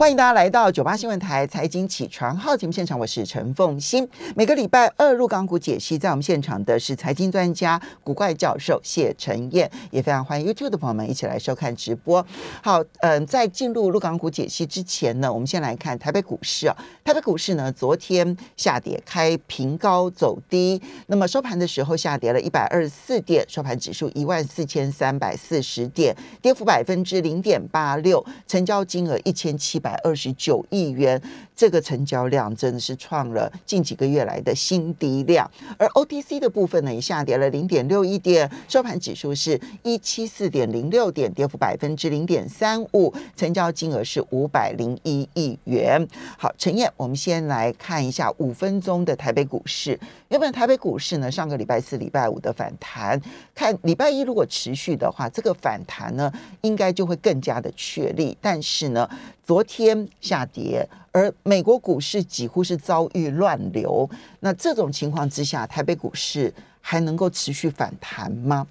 欢迎大家来到九八新闻台财经起床号节目现场，我是陈凤欣。每个礼拜二入港股解析，在我们现场的是财经专家古怪教授谢晨燕，也非常欢迎 YouTube 的朋友们一起来收看直播。好，嗯，在进入入港股解析之前呢，我们先来看台北股市啊。台北股市呢，昨天下跌，开平高走低，那么收盘的时候下跌了一百二十四点，收盘指数一万四千三百四十点，跌幅百分之零点八六，成交金额一千七百。百二十九亿元，这个成交量真的是创了近几个月来的新低量。而 OTC 的部分呢，也下跌了零点六一点，收盘指数是一七四点零六点，跌幅百分之零点三五，成交金额是五百零一亿元。好，陈燕，我们先来看一下五分钟的台北股市。原本台北股市呢，上个礼拜四、礼拜五的反弹，看礼拜一如果持续的话，这个反弹呢，应该就会更加的确立。但是呢，昨天下跌，而美国股市几乎是遭遇乱流。那这种情况之下，台北股市还能够持续反弹吗？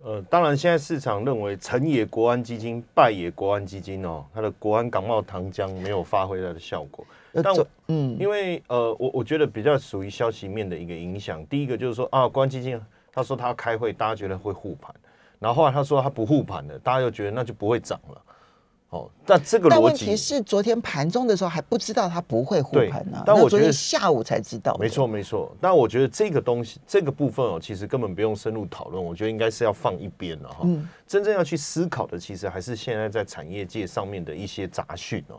呃，当然，现在市场认为成也国安基金，败也国安基金哦，它的国安港贸糖浆没有发挥它的效果。但嗯，因为呃，我我觉得比较属于消息面的一个影响。第一个就是说啊，国安基金他说他要开会，大家觉得会护盘，然后后来他说他不护盘了，大家又觉得那就不会涨了。哦，但这个但问题是，昨天盘中的时候还不知道它不会护盘呢。但我觉得下午才知道。没错没错，但我觉得这个东西这个部分哦，其实根本不用深入讨论，我觉得应该是要放一边了哈。嗯。真正要去思考的，其实还是现在在产业界上面的一些杂讯哦。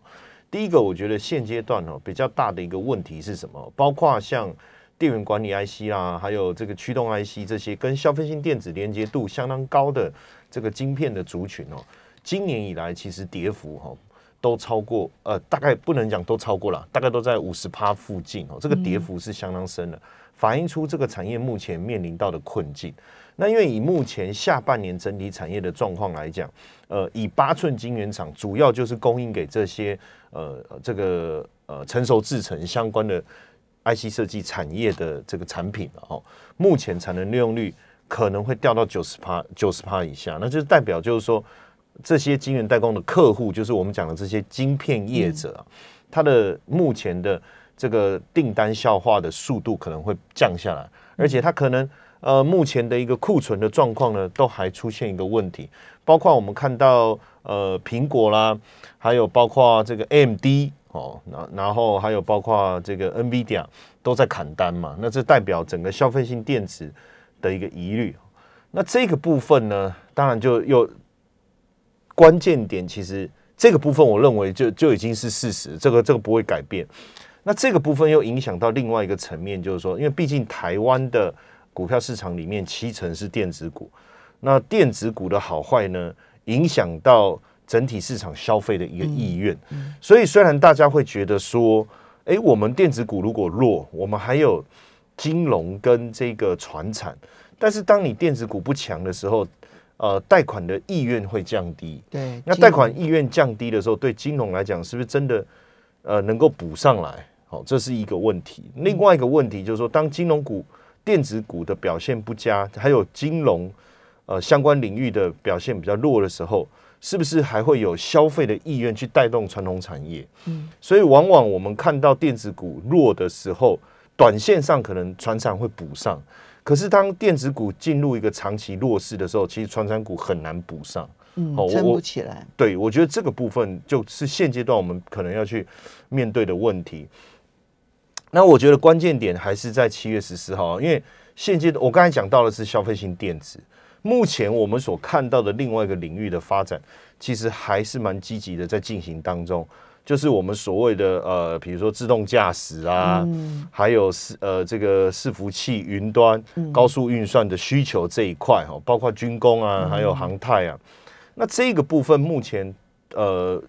第一个，我觉得现阶段哦比较大的一个问题是什么？包括像电源管理 IC 啦，还有这个驱动 IC 这些跟消费性电子连接度相当高的这个晶片的族群哦。今年以来，其实跌幅哈都超过，呃，大概不能讲都超过了，大概都在五十趴附近哦。这个跌幅是相当深的，反映出这个产业目前面临到的困境。那因为以目前下半年整体产业的状况来讲，呃，以八寸晶圆厂主要就是供应给这些呃这个呃成熟制程相关的 IC 设计产业的这个产品了哦。目前产能利用率可能会掉到九十趴九十趴以下，那就是代表就是说。这些晶圆代工的客户，就是我们讲的这些晶片业者啊，它的目前的这个订单消化的速度可能会降下来，而且它可能呃目前的一个库存的状况呢，都还出现一个问题，包括我们看到呃苹果啦，还有包括这个 AMD 哦，然然后还有包括这个 NVIDIA 都在砍单嘛，那这代表整个消费性电子的一个疑虑，那这个部分呢，当然就又。关键点其实这个部分，我认为就就已经是事实，这个这个不会改变。那这个部分又影响到另外一个层面，就是说，因为毕竟台湾的股票市场里面七成是电子股，那电子股的好坏呢，影响到整体市场消费的一个意愿。所以虽然大家会觉得说，哎，我们电子股如果弱，我们还有金融跟这个船产，但是当你电子股不强的时候，呃，贷款的意愿会降低。对，那贷款意愿降低的时候，对金融来讲，是不是真的呃能够补上来？好，这是一个问题。另外一个问题就是说，当金融股、电子股的表现不佳，还有金融呃相关领域的表现比较弱的时候，是不是还会有消费的意愿去带动传统产业？嗯，所以往往我们看到电子股弱的时候，短线上可能船厂会补上。可是，当电子股进入一个长期弱势的时候，其实传产股很难补上，嗯，撑不起来。对，我觉得这个部分就是现阶段我们可能要去面对的问题。那我觉得关键点还是在七月十四号，因为现阶段我刚才讲到的是消费性电子，目前我们所看到的另外一个领域的发展，其实还是蛮积极的在进行当中。就是我们所谓的呃，比如说自动驾驶啊，还有是呃这个伺服器、云端、高速运算的需求这一块哈，包括军工啊，还有航太啊。那这个部分目前呃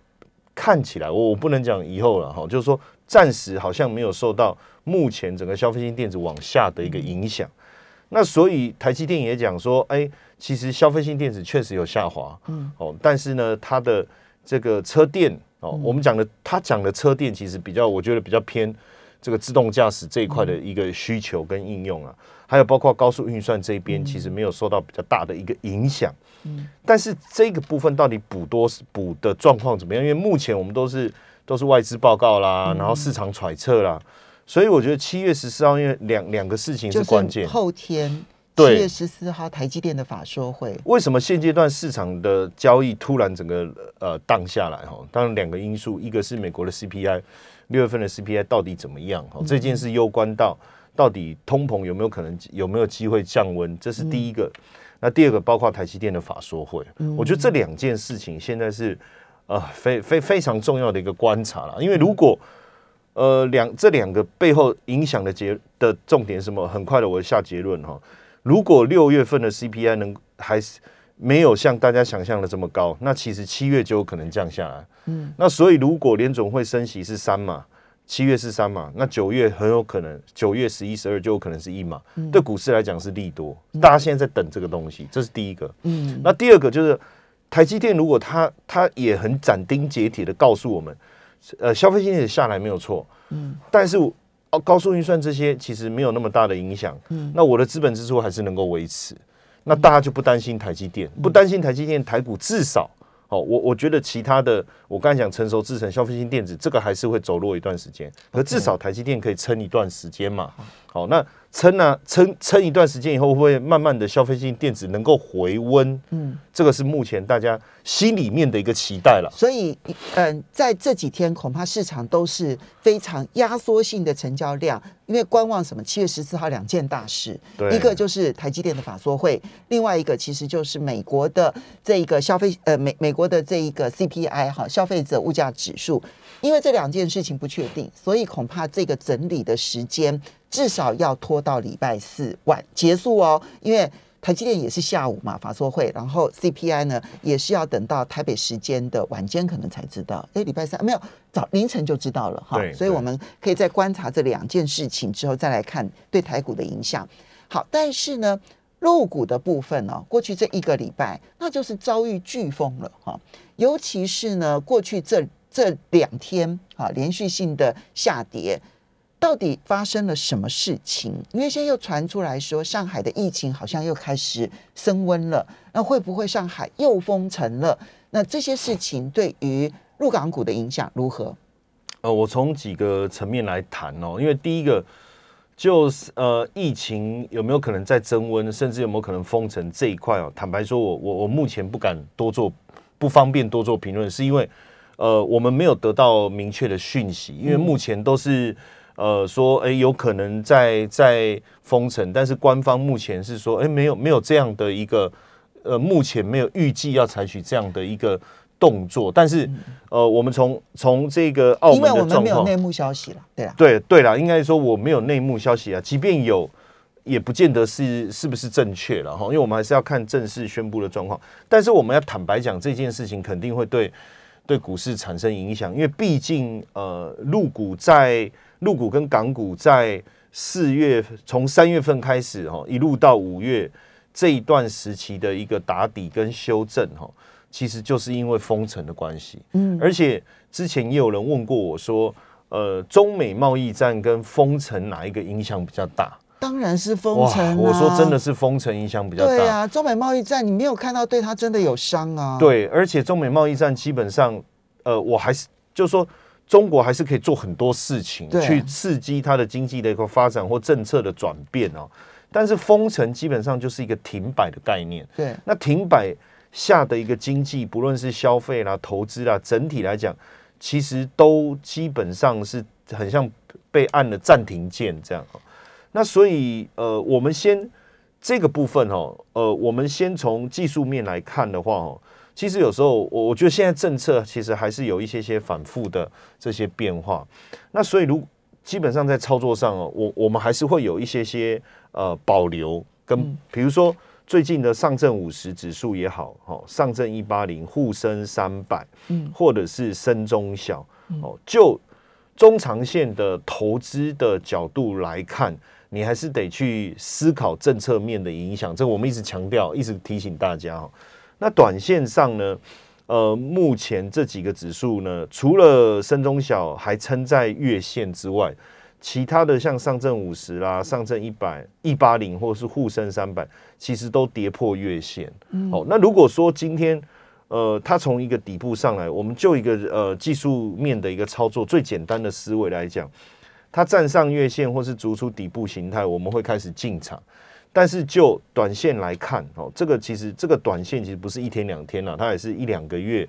看起来，我我不能讲以后了哈，就是说暂时好像没有受到目前整个消费性电子往下的一个影响。那所以台积电也讲说，哎，其实消费性电子确实有下滑，嗯，哦，但是呢，它的这个车电。哦，我们讲的他讲的车电其实比较，我觉得比较偏这个自动驾驶这一块的一个需求跟应用啊，还有包括高速运算这边，其实没有受到比较大的一个影响。嗯，但是这个部分到底补多补的状况怎么样？因为目前我们都是都是外资报告啦，然后市场揣测啦，所以我觉得七月十四号因为两两个事情是关键，后天。对七月十四号台积电的法说会，为什么现阶段市场的交易突然整个呃荡下来哈？当然两个因素，一个是美国的 CPI，六月份的 CPI 到底怎么样？哈，这件事攸关到到底通膨有没有可能有没有机会降温，这是第一个。那第二个包括台积电的法说会，我觉得这两件事情现在是呃非非非常重要的一个观察了，因为如果呃两这两个背后影响的结的重点是什么？很快的我下结论哈。如果六月份的 CPI 能还是没有像大家想象的这么高，那其实七月就有可能降下来。嗯，那所以如果联总会升息是三嘛，七月是三嘛，那九月很有可能九月十一、十二就有可能是一码。对股市来讲是利多，大家现在在等这个东西，这是第一个。嗯，那第二个就是台积电，如果它它也很斩钉截铁的告诉我们，呃，消费性也下来没有错。嗯，但是。哦，高速运算这些其实没有那么大的影响。嗯，那我的资本支出还是能够维持，那大家就不担心台积电，不担心台积电台股至少哦，我我觉得其他的，我刚才讲成熟制成、消费性电子，这个还是会走弱一段时间，可至少台积电可以撑一段时间嘛。好，那。撑呢？撑撑一段时间以后，会慢慢的消费性电子能够回温。嗯，这个是目前大家心里面的一个期待了。所以，嗯，在这几天恐怕市场都是非常压缩性的成交量，因为观望什么？七月十四号两件大事，一个就是台积电的法说会，另外一个其实就是美国的这一个消费，呃，美美国的这一个 CPI 哈，消费者物价指数。因为这两件事情不确定，所以恐怕这个整理的时间。至少要拖到礼拜四晚结束哦，因为台积电也是下午嘛，法说会，然后 CPI 呢也是要等到台北时间的晚间可能才知道。哎，礼拜三没有早凌晨就知道了哈，所以我们可以在观察这两件事情之后再来看对台股的影响。好，但是呢，肉股的部分呢，过去这一个礼拜那就是遭遇飓风了哈，尤其是呢过去这这两天啊连续性的下跌。到底发生了什么事情？因为现在又传出来说，上海的疫情好像又开始升温了。那会不会上海又封城了？那这些事情对于入港股的影响如何？呃，我从几个层面来谈哦。因为第一个就是呃，疫情有没有可能在增温，甚至有没有可能封城这一块哦？坦白说，我我我目前不敢多做，不方便多做评论，是因为呃，我们没有得到明确的讯息，因为目前都是。呃，说哎，有可能在在封城，但是官方目前是说，哎，没有没有这样的一个，呃，目前没有预计要采取这样的一个动作。但是，呃，我们从从这个澳门的状况，没有内幕消息了，对啊，对对了，应该说我没有内幕消息啊，即便有，也不见得是是不是正确了哈，因为我们还是要看正式宣布的状况。但是我们要坦白讲，这件事情肯定会对对股市产生影响，因为毕竟呃，入股在。陆股跟港股在四月从三月份开始哈，一路到五月这一段时期的一个打底跟修正哈，其实就是因为封城的关系。嗯，而且之前也有人问过我说，呃，中美贸易战跟封城哪一个影响比较大？当然是封城。我说真的是封城影响比较大。对啊，中美贸易战你没有看到对他真的有伤啊？对，而且中美贸易战基本上，呃，我还是就是说。中国还是可以做很多事情去刺激它的经济的一个发展或政策的转变哦，但是封城基本上就是一个停摆的概念。对，那停摆下的一个经济，不论是消费啦、投资啦，整体来讲，其实都基本上是很像被按了暂停键这样。那所以呃，我们先这个部分哦，呃，我们先从技术面来看的话哦。其实有时候，我我觉得现在政策其实还是有一些些反复的这些变化。那所以，如基本上在操作上哦，我我们还是会有一些些呃保留，跟比如说最近的上证五十指数也好，哈，上证一八零、沪深三百，嗯，或者是深中小，哦，就中长线的投资的角度来看，你还是得去思考政策面的影响。这我们一直强调，一直提醒大家哈。那短线上呢？呃，目前这几个指数呢，除了深中小还撑在月线之外，其他的像上证五十啦、上证一百、一八零或是沪深三百，其实都跌破月线。哦，那如果说今天呃，它从一个底部上来，我们就一个呃技术面的一个操作最简单的思维来讲，它站上月线或是逐出底部形态，我们会开始进场。但是就短线来看，哦，这个其实这个短线其实不是一天两天了，它也是一两个月、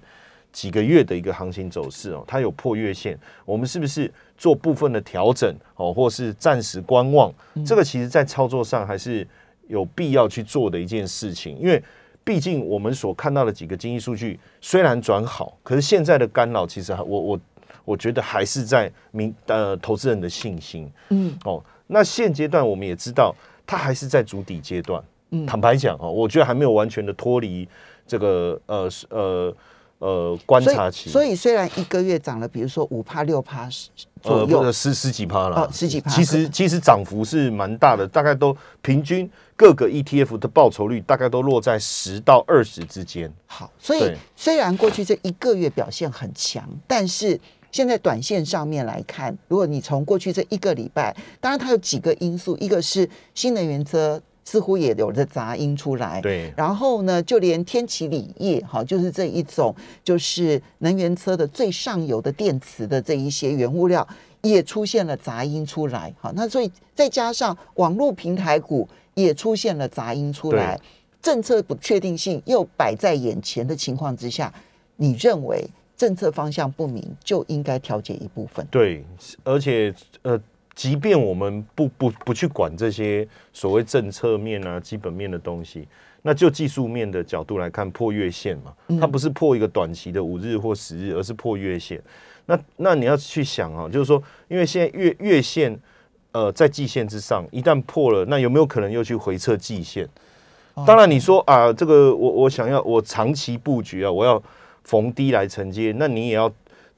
几个月的一个行情走势哦。它有破月线，我们是不是做部分的调整哦，或是暂时观望？这个其实在操作上还是有必要去做的一件事情，因为毕竟我们所看到的几个经济数据虽然转好，可是现在的干扰其实我我我觉得还是在民呃投资人的信心，嗯哦，那现阶段我们也知道。它还是在主底阶段，嗯坦白讲哦，我觉得还没有完全的脱离这个呃呃呃观察期。所以虽然一个月涨了，比如说五趴六帕左右，十十几帕了，哦，十几趴。其实其实涨幅是蛮大的，大概都平均各个 ETF 的报酬率大概都落在十到二十之间。好，所以虽然过去这一个月表现很强，但是。现在短线上面来看，如果你从过去这一个礼拜，当然它有几个因素，一个是新能源车似乎也有着杂音出来，对。然后呢，就连天齐锂业，哈，就是这一种就是能源车的最上游的电池的这一些原物料，也出现了杂音出来，好，那所以再加上网络平台股也出现了杂音出来，政策不确定性又摆在眼前的情况之下，你认为？政策方向不明，就应该调节一部分。对，而且呃，即便我们不不不去管这些所谓政策面啊、基本面的东西，那就技术面的角度来看，破月线嘛，它不是破一个短期的五日或十日，而是破月线。那那你要去想啊，就是说，因为现在月月线呃在季线之上，一旦破了，那有没有可能又去回撤季线？当然，你说啊，这个我我想要我长期布局啊，我要。逢低来承接，那你也要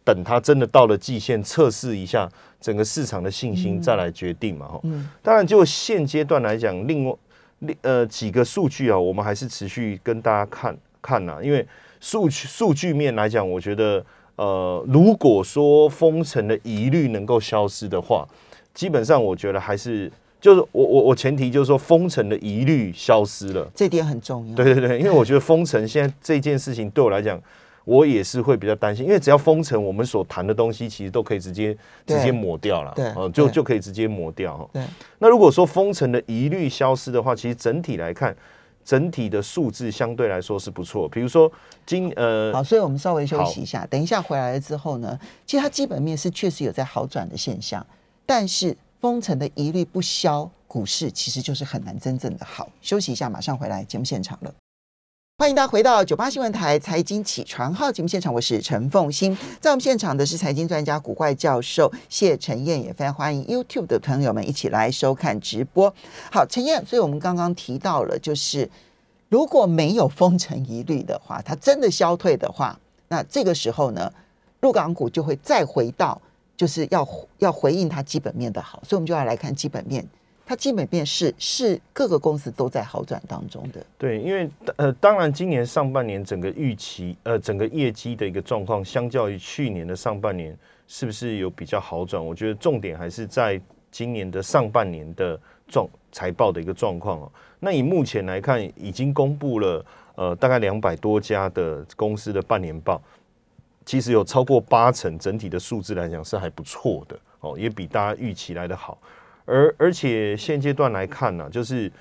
等它真的到了季线测试一下整个市场的信心，再来决定嘛。哈，当然就现阶段来讲，另外另呃几个数据啊，我们还是持续跟大家看看呐。因为数据数据面来讲，我觉得呃，如果说封城的疑虑能够消失的话，基本上我觉得还是。就是我我我前提就是说封城的疑虑消失了，这点很重要。对对对，因为我觉得封城现在这件事情对我来讲。我也是会比较担心，因为只要封城，我们所谈的东西其实都可以直接直接抹掉了，对，哦，就就可以直接抹掉哈。对。那如果说封城的疑虑消失的话，其实整体来看，整体的数字相对来说是不错。比如说今呃，好，所以我们稍微休息一下，等一下回来了之后呢，其实它基本面是确实有在好转的现象，但是封城的疑虑不消，股市其实就是很难真正的好。休息一下，马上回来节目现场了。欢迎大家回到九八新闻台财经起床号节目现场，我是陈凤欣，在我们现场的是财经专家古怪教授谢晨燕，也非常欢迎 YouTube 的朋友们一起来收看直播。好，陈燕，所以我们刚刚提到了，就是如果没有封城疑虑的话，它真的消退的话，那这个时候呢，入港股就会再回到就是要要回应它基本面的好，所以我们就要来看基本面。它基本面是是各个公司都在好转当中的。对，因为呃，当然今年上半年整个预期呃，整个业绩的一个状况，相较于去年的上半年，是不是有比较好转？我觉得重点还是在今年的上半年的状财报的一个状况哦。那以目前来看，已经公布了呃大概两百多家的公司的半年报，其实有超过八成整体的数字来讲是还不错的哦，也比大家预期来的好。而而且现阶段来看呢，就是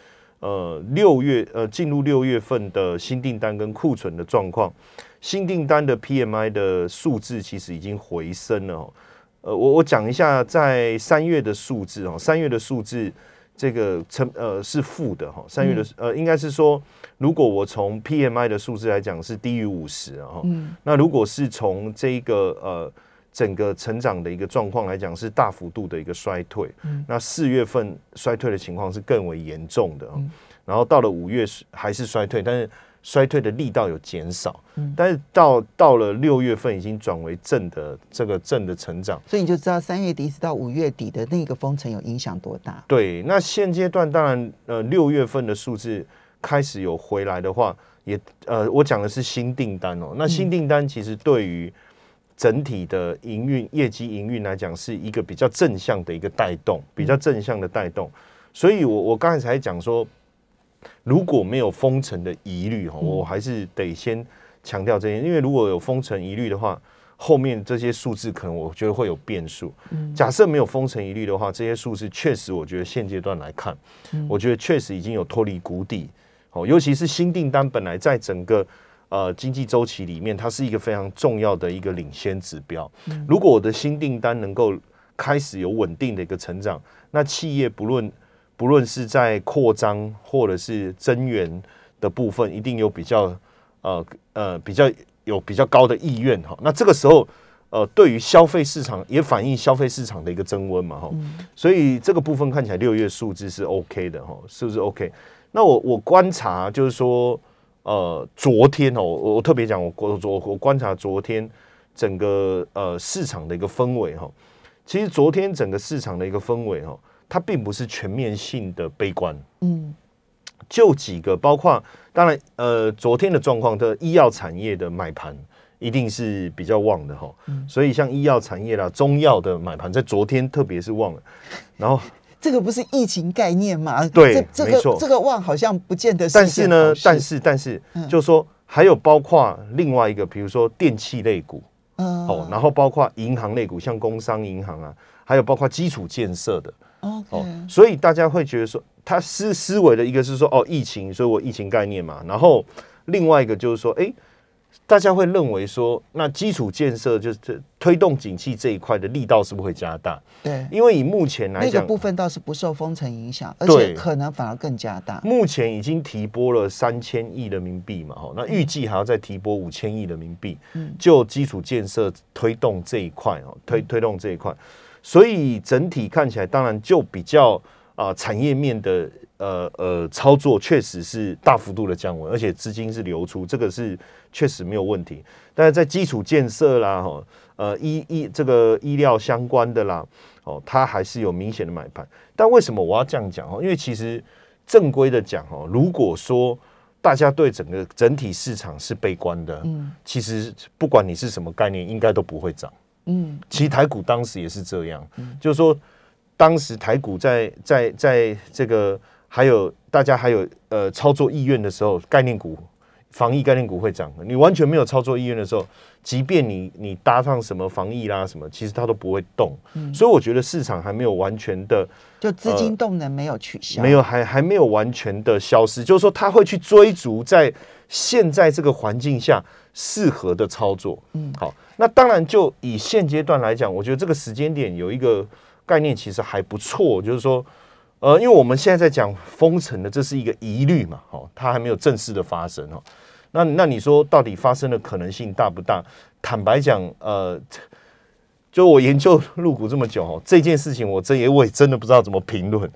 呃六月呃进入六月份的新订单跟库存的状况，新订单的 PMI 的数字其实已经回升了哦。呃，我我讲一下，在三月的数字哦，三月的数字这个成呃是负的哈。三月的呃应该是说，如果我从 PMI 的数字来讲是低于五十啊，嗯，那如果是从这个呃。整个成长的一个状况来讲，是大幅度的一个衰退。嗯，那四月份衰退的情况是更为严重的。嗯，然后到了五月还是衰退，但是衰退的力道有减少。嗯，但是到到了六月份已经转为正的这个正的成长。所以你就知道三月底一直到五月底的那个封城有影响多大。对，那现阶段当然呃六月份的数字开始有回来的话，也呃我讲的是新订单哦。那新订单其实对于整体的营运业绩营运来讲，是一个比较正向的一个带动，比较正向的带动。所以，我我刚才才讲说，如果没有封城的疑虑哈，我还是得先强调这些，因为如果有封城疑虑的话，后面这些数字可能我觉得会有变数。假设没有封城疑虑的话，这些数字确实，我觉得现阶段来看，我觉得确实已经有脱离谷底。哦，尤其是新订单本来在整个呃经济周期里面，它是一个非常重要的一个领先指标。如果我的新订单能够开始有稳定的一个成长，那企业不论不论是在扩张或者是增援的部分，一定有比较呃呃比较有比较高的意愿哈。那这个时候呃，对于消费市场也反映消费市场的一个增温嘛哈。所以这个部分看起来六月数字是 OK 的哈，是不是 OK？那我我观察就是说，呃，昨天哦，我我特别讲，我我我我观察昨天整个呃市场的一个氛围哈，其实昨天整个市场的一个氛围哈，它并不是全面性的悲观，嗯，就几个，包括当然呃，昨天的状况的医药产业的买盘一定是比较旺的哈，所以像医药产业啦、中药的买盘在昨天特别是旺了，然后。这个不是疫情概念吗？对，这个这个旺好像不见得。但是呢，但是但是，就是说还有包括另外一个，比如说电器类股，哦，然后包括银行类股，像工商银行啊，还有包括基础建设的，哦，所以大家会觉得说，他思思维的一个是说，哦，疫情，所以我疫情概念嘛，然后另外一个就是说，哎。大家会认为说，那基础建设就是推动景气这一块的力道是不是会加大？对，因为以目前来讲，那个部分倒是不受封城影响，而且可能反而更加大。目前已经提拨了三千亿人民币嘛，哈，那预计还要再提拨五千亿人民币，就基础建设推动这一块哦，推推动这一块，所以整体看起来，当然就比较啊产业面的。呃呃，操作确实是大幅度的降温，而且资金是流出，这个是确实没有问题。但是在基础建设啦，哈，呃医医这个医疗相关的啦，哦，它还是有明显的买盘。但为什么我要这样讲？哦，因为其实正规的讲，哦，如果说大家对整个整体市场是悲观的，嗯，其实不管你是什么概念，应该都不会涨。嗯，其实台股当时也是这样，就是说当时台股在在在这个。还有大家还有呃操作意愿的时候，概念股、防疫概念股会涨。你完全没有操作意愿的时候，即便你你搭上什么防疫啦什么，其实它都不会动。所以我觉得市场还没有完全的，就资金动能没有取消，没有还还没有完全的消失。就是说，他会去追逐在现在这个环境下适合的操作。嗯，好，那当然就以现阶段来讲，我觉得这个时间点有一个概念其实还不错，就是说。呃，因为我们现在在讲封城的，这是一个疑虑嘛，哦，它还没有正式的发生哦。那那你说到底发生的可能性大不大？坦白讲，呃，就我研究入股这么久哦，这件事情我真也我也真的不知道怎么评论，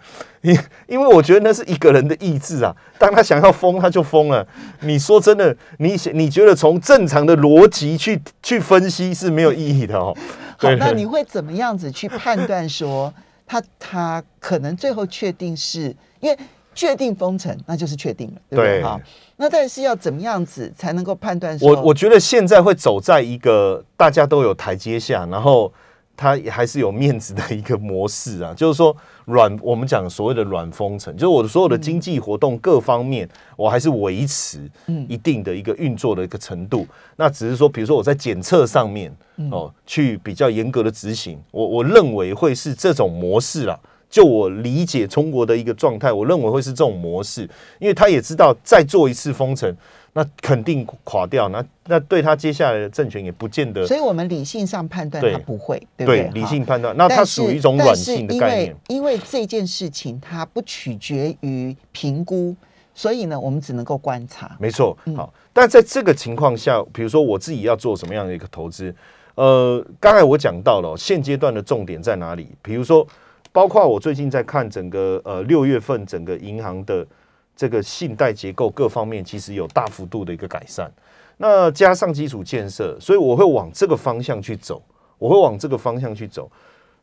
因因为我觉得那是一个人的意志啊，当他想要封他就封了。你说真的，你你觉得从正常的逻辑去去分析是没有意义的哦。好，那你会怎么样子去判断说？他他可能最后确定是因为确定封城，那就是确定了，对不对？哈，那但是要怎么样子才能够判断？我我觉得现在会走在一个大家都有台阶下，然后。他也还是有面子的一个模式啊，就是说软，我们讲所谓的软封城，就是我的所有的经济活动各方面，我还是维持一定的一个运作的一个程度。那只是说，比如说我在检测上面哦，去比较严格的执行，我我认为会是这种模式啦。就我理解中国的一个状态，我认为会是这种模式，因为他也知道再做一次封城。那肯定垮掉，那那对他接下来的政权也不见得。所以我们理性上判断他不会，对不对？理性判断，那它属于一种软性的概念。因为这件事情它不取决于评估，所以呢，我们只能够观察。没错，好。但在这个情况下，比如说我自己要做什么样的一个投资？呃，刚才我讲到了现阶段的重点在哪里？比如说，包括我最近在看整个呃六月份整个银行的。这个信贷结构各方面其实有大幅度的一个改善，那加上基础建设，所以我会往这个方向去走，我会往这个方向去走。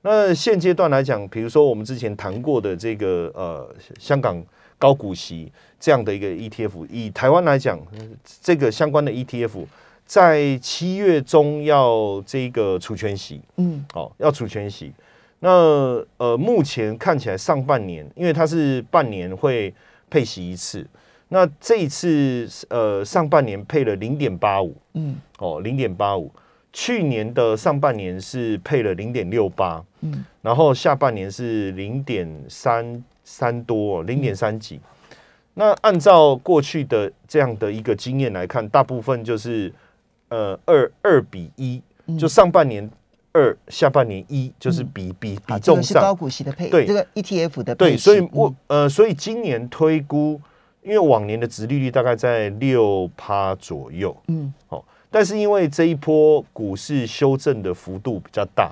那现阶段来讲，比如说我们之前谈过的这个呃香港高股息这样的一个 ETF，以台湾来讲，这个相关的 ETF 在七月中要这个除权息，嗯，好，要除权息。那呃，目前看起来上半年，因为它是半年会。配息一次，那这一次呃上半年配了零点八五，嗯哦，零点八五。去年的上半年是配了零点六八，嗯，然后下半年是零点三三多，零点三几。那按照过去的这样的一个经验来看，大部分就是呃二二比一，就上半年二，下半年一，就是比比比重个是高上。股息的配，对。这个 ETF 的配对，所以嗯我呃，所以今年推估，因为往年的殖利率大概在六趴左右，嗯。哦，但是因为这一波股市修正的幅度比较大，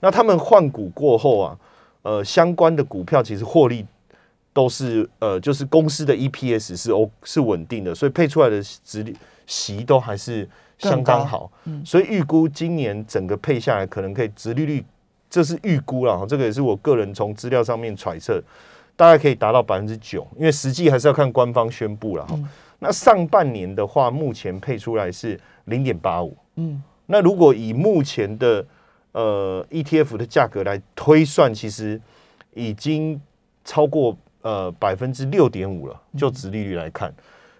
那他们换股过后啊，呃，相关的股票其实获利都是呃，就是公司的 EPS 是 O 是稳定的，所以配出来的殖利息都还是相当好，所以预估今年整个配下来可能可以值利率，这是预估了，这个也是我个人从资料上面揣测，大概可以达到百分之九，因为实际还是要看官方宣布了哈。那上半年的话，目前配出来是零点八五，嗯。那如果以目前的呃 ETF 的价格来推算，其实已经超过呃百分之六点五了，就殖利率来看，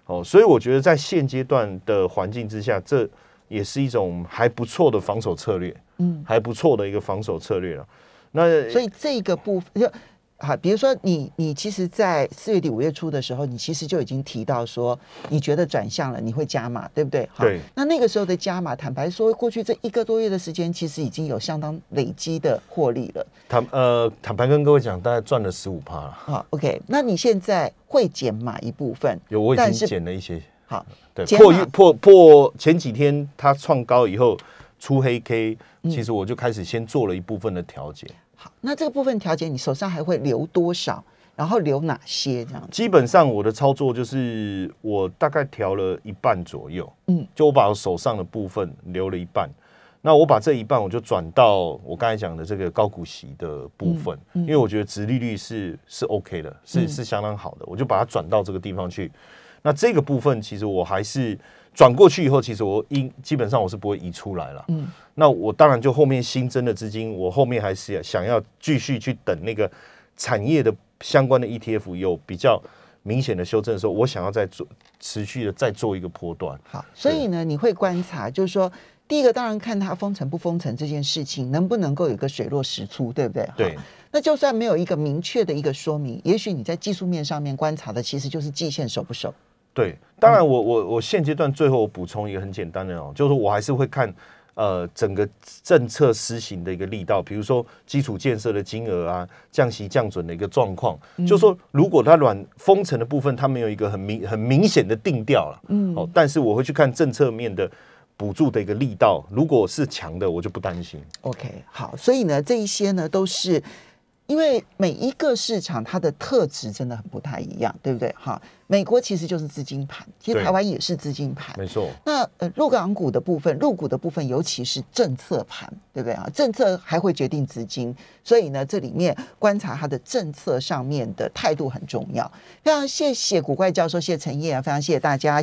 哦，所以我觉得在现阶段的环境之下，这也是一种还不错的防守策略，嗯，还不错的一个防守策略了。那所以这个部分就好，比如说你你其实，在四月底五月初的时候，你其实就已经提到说，你觉得转向了，你会加码，对不对？好对。那那个时候的加码，坦白说，过去这一个多月的时间，其实已经有相当累积的获利了。坦呃坦白跟各位讲，大概赚了十五趴了，好，OK，那你现在会减码一部分，有我已经减了一些。好，对，破破破前几天它创高以后出黑 K，其嗯实我就开始先做了一部分的调节。好，那这个部分调节，你手上还会留多少？然后留哪些这样？基本上我的操作就是我大概调了一半左右，嗯，就我把我手上的部分留了一半，那我把这一半我就转到我刚才讲的这个高股息的部分，因为我觉得殖利率是是 OK 的，是是相当好的，我就把它转到这个地方去。那这个部分其实我还是转过去以后，其实我应基本上我是不会移出来了。嗯，那我当然就后面新增的资金，我后面还是想要继续去等那个产业的相关的 ETF 有比较明显的修正的时候，我想要再做持续的再做一个波段。好，所以呢，你会观察，就是说，第一个当然看它封城不封城这件事情能不能够有一个水落石出，对不对？对，那就算没有一个明确的一个说明，也许你在技术面上面观察的其实就是季线守不守。对，当然我我我现阶段最后我补充一个很简单的哦，就是我还是会看呃整个政策施行的一个力道，比如说基础建设的金额啊，降息降准的一个状况，就说如果它软封城的部分它没有一个很明很明显的定调了，嗯，哦，但是我会去看政策面的补助的一个力道，如果是强的，我就不担心。OK，好，所以呢，这一些呢都是因为每一个市场它的特质真的很不太一样，对不对？哈，美国其实就是资金盘，其实台湾也是资金盘。没错，那呃，入港股的部分，入股的部分，尤其是政策盘，对不对啊？政策还会决定资金，所以呢，这里面观察它的政策上面的态度很重要。非常谢谢古怪教授，谢谢陈烨啊，非常谢谢大家。